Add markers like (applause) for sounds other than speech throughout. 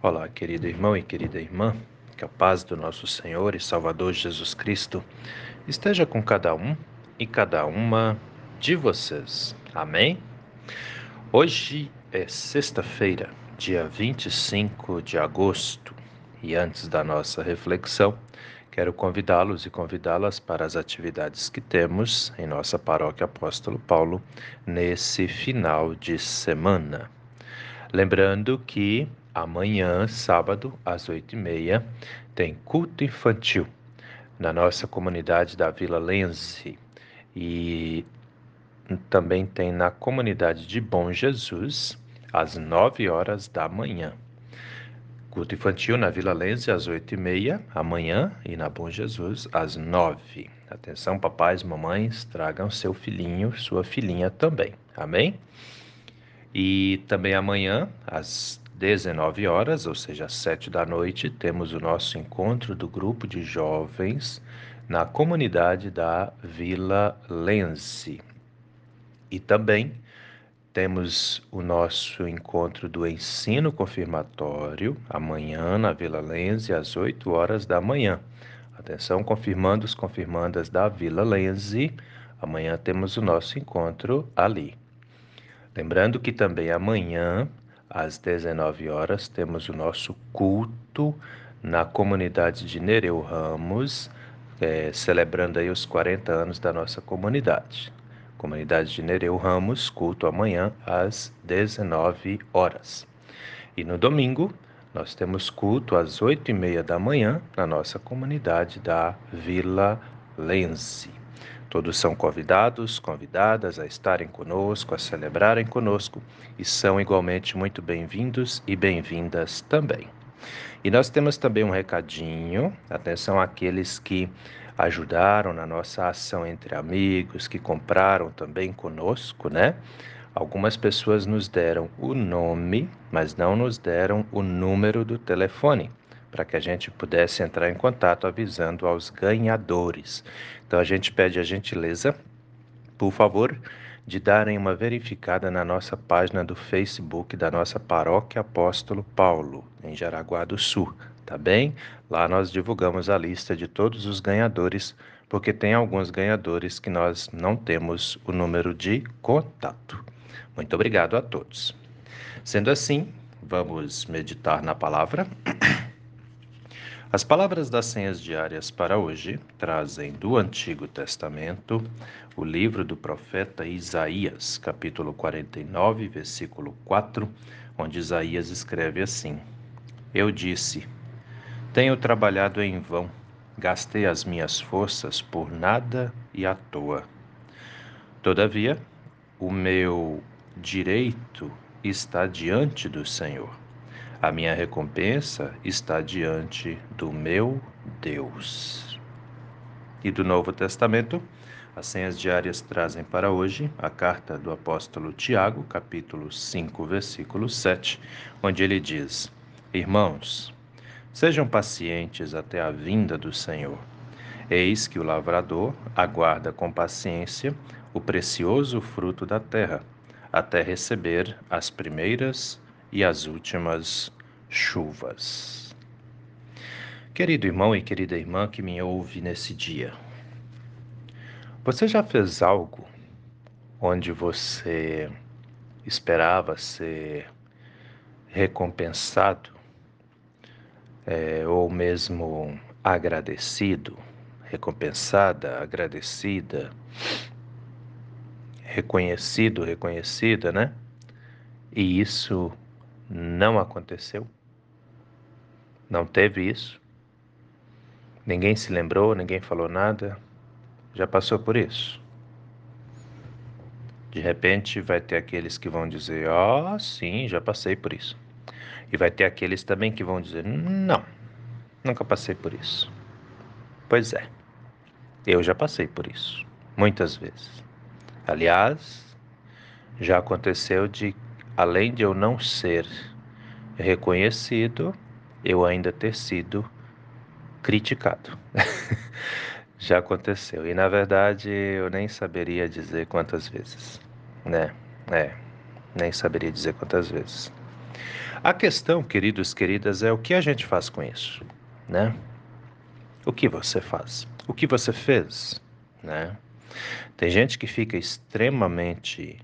Olá, querido irmão e querida irmã, que a paz do nosso Senhor e Salvador Jesus Cristo esteja com cada um e cada uma de vocês. Amém? Hoje é sexta-feira, dia 25 de agosto, e antes da nossa reflexão, quero convidá-los e convidá-las para as atividades que temos em nossa paróquia Apóstolo Paulo nesse final de semana. Lembrando que Amanhã, sábado, às oito e meia, tem culto infantil na nossa comunidade da Vila Lense e também tem na comunidade de Bom Jesus às nove horas da manhã. Culto infantil na Vila Lense às oito e meia amanhã e na Bom Jesus às nove. Atenção, papais, mamães, tragam seu filhinho, sua filhinha também. Amém? E também amanhã, às 19 horas, ou seja, às 7 da noite, temos o nosso encontro do grupo de jovens na comunidade da Vila Lense. E também temos o nosso encontro do ensino confirmatório amanhã na Vila Lense às 8 horas da manhã. Atenção, confirmandos, confirmandas da Vila Lense, amanhã temos o nosso encontro ali. Lembrando que também amanhã às 19 horas, temos o nosso culto na comunidade de Nereu Ramos, é, celebrando aí os 40 anos da nossa comunidade. Comunidade de Nereu Ramos, culto amanhã às 19 horas. E no domingo, nós temos culto às 8 e meia da manhã na nossa comunidade da Vila Lense. Todos são convidados, convidadas a estarem conosco, a celebrarem conosco e são igualmente muito bem-vindos e bem-vindas também. E nós temos também um recadinho, atenção àqueles que ajudaram na nossa ação entre amigos, que compraram também conosco, né? Algumas pessoas nos deram o nome, mas não nos deram o número do telefone para que a gente pudesse entrar em contato avisando aos ganhadores. Então a gente pede a gentileza, por favor, de darem uma verificada na nossa página do Facebook da nossa Paróquia Apóstolo Paulo, em Jaraguá do Sul, tá bem? Lá nós divulgamos a lista de todos os ganhadores, porque tem alguns ganhadores que nós não temos o número de contato. Muito obrigado a todos. Sendo assim, vamos meditar na palavra. (clears throat) As palavras das senhas diárias para hoje trazem do Antigo Testamento o livro do profeta Isaías, capítulo 49, versículo 4, onde Isaías escreve assim: Eu disse: Tenho trabalhado em vão, gastei as minhas forças por nada e à toa. Todavia, o meu direito está diante do Senhor a minha recompensa está diante do meu Deus. E do Novo Testamento, as senhas diárias trazem para hoje a carta do apóstolo Tiago, capítulo 5, versículo 7, onde ele diz: Irmãos, sejam pacientes até a vinda do Senhor. Eis que o lavrador aguarda com paciência o precioso fruto da terra, até receber as primeiras e as últimas chuvas. Querido irmão e querida irmã que me ouve nesse dia, você já fez algo onde você esperava ser recompensado é, ou mesmo agradecido, recompensada, agradecida, reconhecido, reconhecida, né? E isso não aconteceu. Não teve isso. Ninguém se lembrou, ninguém falou nada. Já passou por isso. De repente vai ter aqueles que vão dizer: "Ah, oh, sim, já passei por isso". E vai ter aqueles também que vão dizer: "Não, nunca passei por isso". Pois é. Eu já passei por isso, muitas vezes. Aliás, já aconteceu de além de eu não ser reconhecido, eu ainda ter sido criticado. (laughs) Já aconteceu. E na verdade eu nem saberia dizer quantas vezes, né? É, nem saberia dizer quantas vezes. A questão, queridos, queridas, é o que a gente faz com isso, né? O que você faz? O que você fez, né? Tem gente que fica extremamente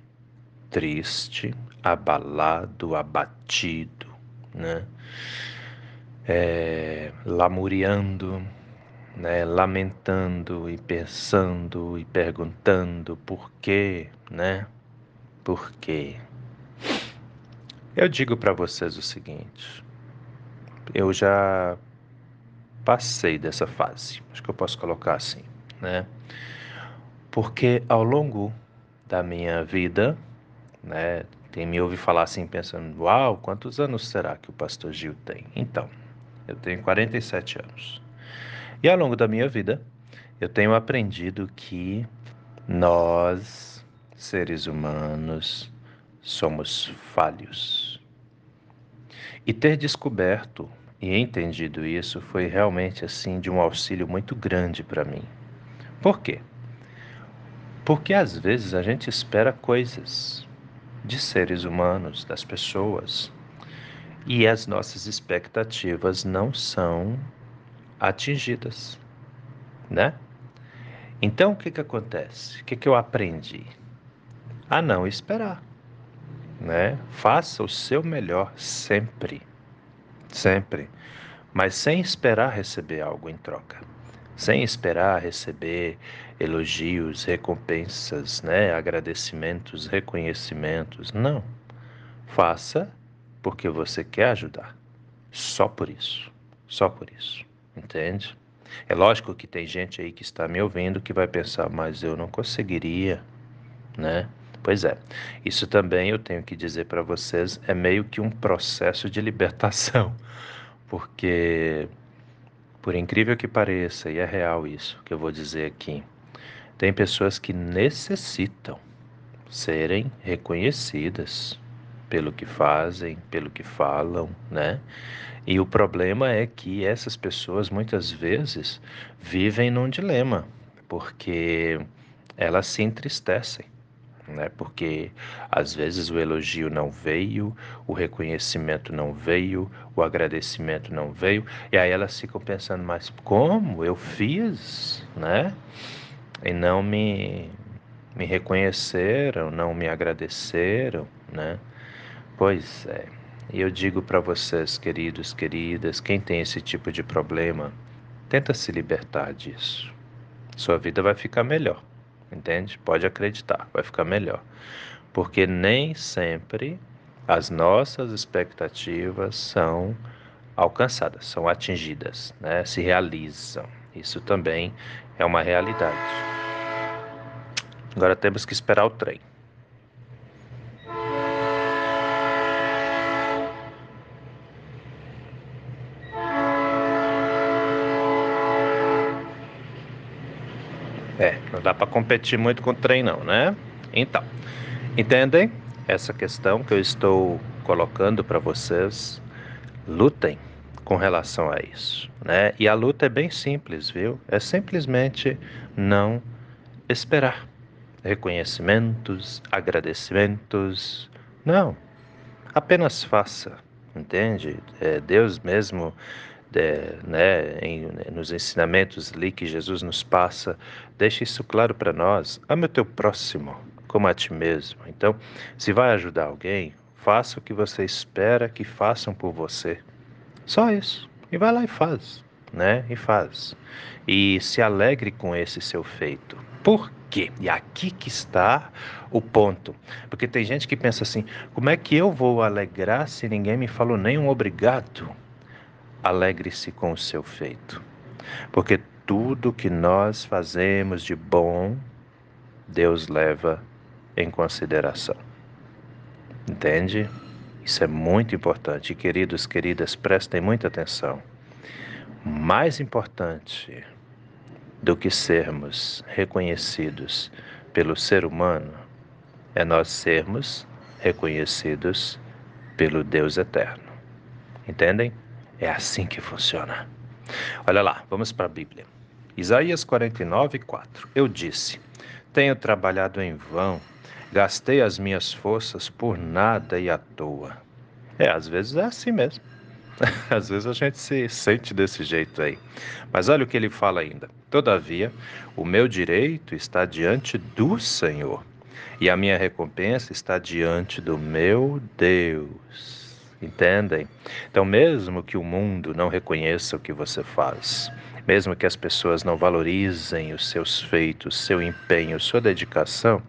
triste, abalado, abatido, né? É, lamuriando, né? lamentando e pensando e perguntando por quê, né? Por quê? Eu digo para vocês o seguinte: eu já passei dessa fase, acho que eu posso colocar assim, né? Porque ao longo da minha vida, né, tem me ouvido falar assim pensando, uau, quantos anos será que o pastor Gil tem? Então, eu tenho 47 anos. E ao longo da minha vida, eu tenho aprendido que nós, seres humanos, somos falhos. E ter descoberto e entendido isso foi realmente assim de um auxílio muito grande para mim. Por quê? Porque às vezes a gente espera coisas de seres humanos, das pessoas, e as nossas expectativas não são atingidas, né? Então o que que acontece? O que que eu aprendi? A não esperar né? Faça o seu melhor sempre, sempre, mas sem esperar receber algo em troca, sem esperar receber elogios, recompensas, né? Agradecimentos, reconhecimentos, não. Faça porque você quer ajudar, só por isso, só por isso, entende? É lógico que tem gente aí que está me ouvindo que vai pensar, mas eu não conseguiria, né? Pois é, isso também eu tenho que dizer para vocês, é meio que um processo de libertação, (laughs) porque, por incrível que pareça, e é real isso que eu vou dizer aqui, tem pessoas que necessitam serem reconhecidas pelo que fazem, pelo que falam, né? E o problema é que essas pessoas muitas vezes vivem num dilema, porque elas se entristecem né? Porque às vezes o elogio não veio, o reconhecimento não veio, o agradecimento não veio, e aí elas ficam pensando, mas como eu fiz, né? E não me me reconheceram, não me agradeceram, né? Pois é. E eu digo para vocês, queridos, queridas, quem tem esse tipo de problema, tenta se libertar disso. Sua vida vai ficar melhor entende? Pode acreditar, vai ficar melhor. Porque nem sempre as nossas expectativas são alcançadas, são atingidas, né? se realizam. Isso também é uma realidade. Agora temos que esperar o trem. É, não dá para competir muito com o trem não, né? Então, entendem essa questão que eu estou colocando para vocês? Lutem com relação a isso, né? E a luta é bem simples, viu? É simplesmente não esperar reconhecimentos, agradecimentos, não. Apenas faça, entende? É, Deus mesmo é, né, em, nos ensinamentos ali que Jesus nos passa, deixa isso claro para nós. Ame o teu próximo como a ti mesmo. Então, se vai ajudar alguém, faça o que você espera que façam por você. Só isso. E vai lá e faz, né? E faz. E se alegre com esse seu feito. Por quê? E aqui que está o ponto. Porque tem gente que pensa assim: como é que eu vou alegrar se ninguém me falou nem um obrigado? alegre-se com o seu feito. Porque tudo que nós fazemos de bom, Deus leva em consideração. Entende? Isso é muito importante. queridos, queridas, prestem muita atenção. Mais importante do que sermos reconhecidos pelo ser humano é nós sermos reconhecidos pelo Deus eterno. Entendem? É assim que funciona. Olha lá, vamos para a Bíblia. Isaías 49, 4. Eu disse: Tenho trabalhado em vão, gastei as minhas forças por nada e à toa. É, às vezes é assim mesmo. (laughs) Às vezes a gente se sente desse jeito aí. Mas olha o que ele fala ainda. Todavia, o meu direito está diante do Senhor, e a minha recompensa está diante do meu Deus. Entendem? Então, mesmo que o mundo não reconheça o que você faz, mesmo que as pessoas não valorizem os seus feitos, seu empenho, sua dedicação,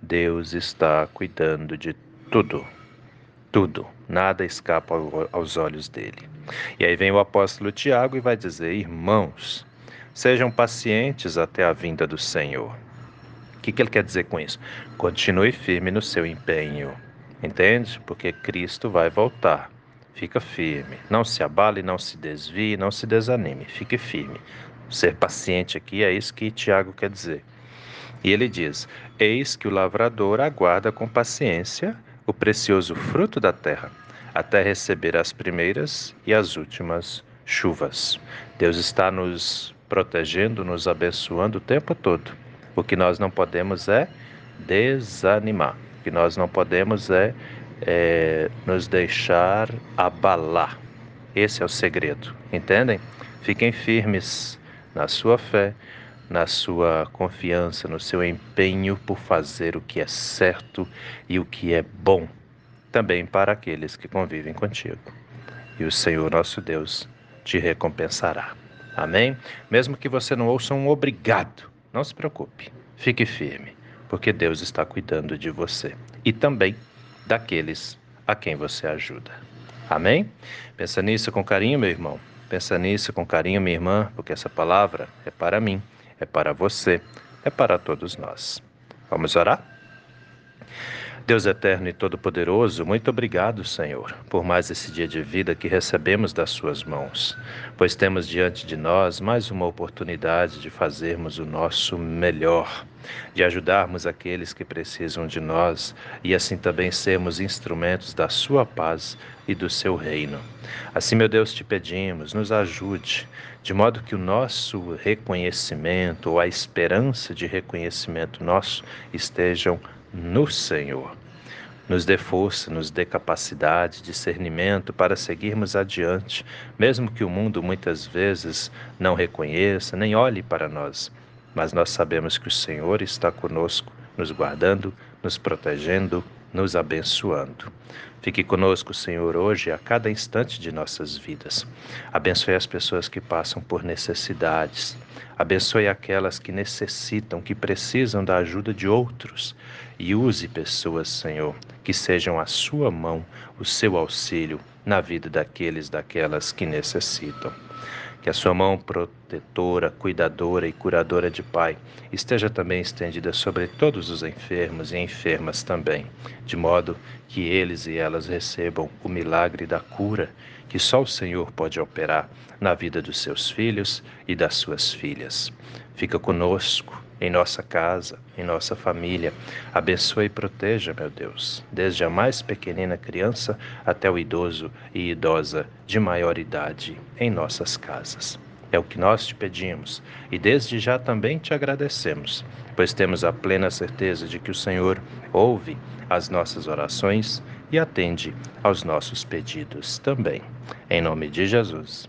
Deus está cuidando de tudo. Tudo, nada escapa aos olhos dele. E aí vem o apóstolo Tiago e vai dizer: Irmãos, sejam pacientes até a vinda do Senhor. O que, que ele quer dizer com isso? Continue firme no seu empenho, entende? Porque Cristo vai voltar. Fica firme, não se abale, não se desvie, não se desanime, fique firme. Ser paciente aqui é isso que Tiago quer dizer. E ele diz: Eis que o lavrador aguarda com paciência o precioso fruto da terra, até receber as primeiras e as últimas chuvas. Deus está nos protegendo, nos abençoando o tempo todo. O que nós não podemos é desanimar. O que nós não podemos é, é nos deixar abalar. Esse é o segredo, entendem? Fiquem firmes na sua fé, na sua confiança, no seu empenho por fazer o que é certo e o que é bom, também para aqueles que convivem contigo. E o Senhor nosso Deus te recompensará. Amém? Mesmo que você não ouça um obrigado, não se preocupe, fique firme, porque Deus está cuidando de você e também daqueles a quem você ajuda. Amém? Pensa nisso com carinho, meu irmão. Pensa nisso com carinho, minha irmã, porque essa palavra é para mim é para você, é para todos nós. Vamos orar? Deus eterno e todo-poderoso, muito obrigado, Senhor, por mais esse dia de vida que recebemos das Suas mãos, pois temos diante de nós mais uma oportunidade de fazermos o nosso melhor, de ajudarmos aqueles que precisam de nós e assim também sermos instrumentos da Sua paz e do Seu reino. Assim, meu Deus, te pedimos, nos ajude, de modo que o nosso reconhecimento ou a esperança de reconhecimento nosso estejam no Senhor. Nos dê força, nos dê capacidade, discernimento para seguirmos adiante, mesmo que o mundo muitas vezes não reconheça nem olhe para nós. Mas nós sabemos que o Senhor está conosco, nos guardando, nos protegendo, nos abençoando. Fique conosco, Senhor, hoje a cada instante de nossas vidas. Abençoe as pessoas que passam por necessidades. Abençoe aquelas que necessitam, que precisam da ajuda de outros. E use pessoas, Senhor, que sejam a sua mão, o seu auxílio na vida daqueles, daquelas que necessitam. Que a sua mão protetora, cuidadora e curadora de Pai esteja também estendida sobre todos os enfermos e enfermas também, de modo que eles e elas recebam o milagre da cura que só o Senhor pode operar na vida dos seus filhos e das suas filhas. Fica conosco em nossa casa, em nossa família. Abençoe e proteja, meu Deus, desde a mais pequenina criança até o idoso e idosa de maior idade em nossas casas. É o que nós te pedimos e desde já também te agradecemos, pois temos a plena certeza de que o Senhor ouve as nossas orações e atende aos nossos pedidos também. Em nome de Jesus.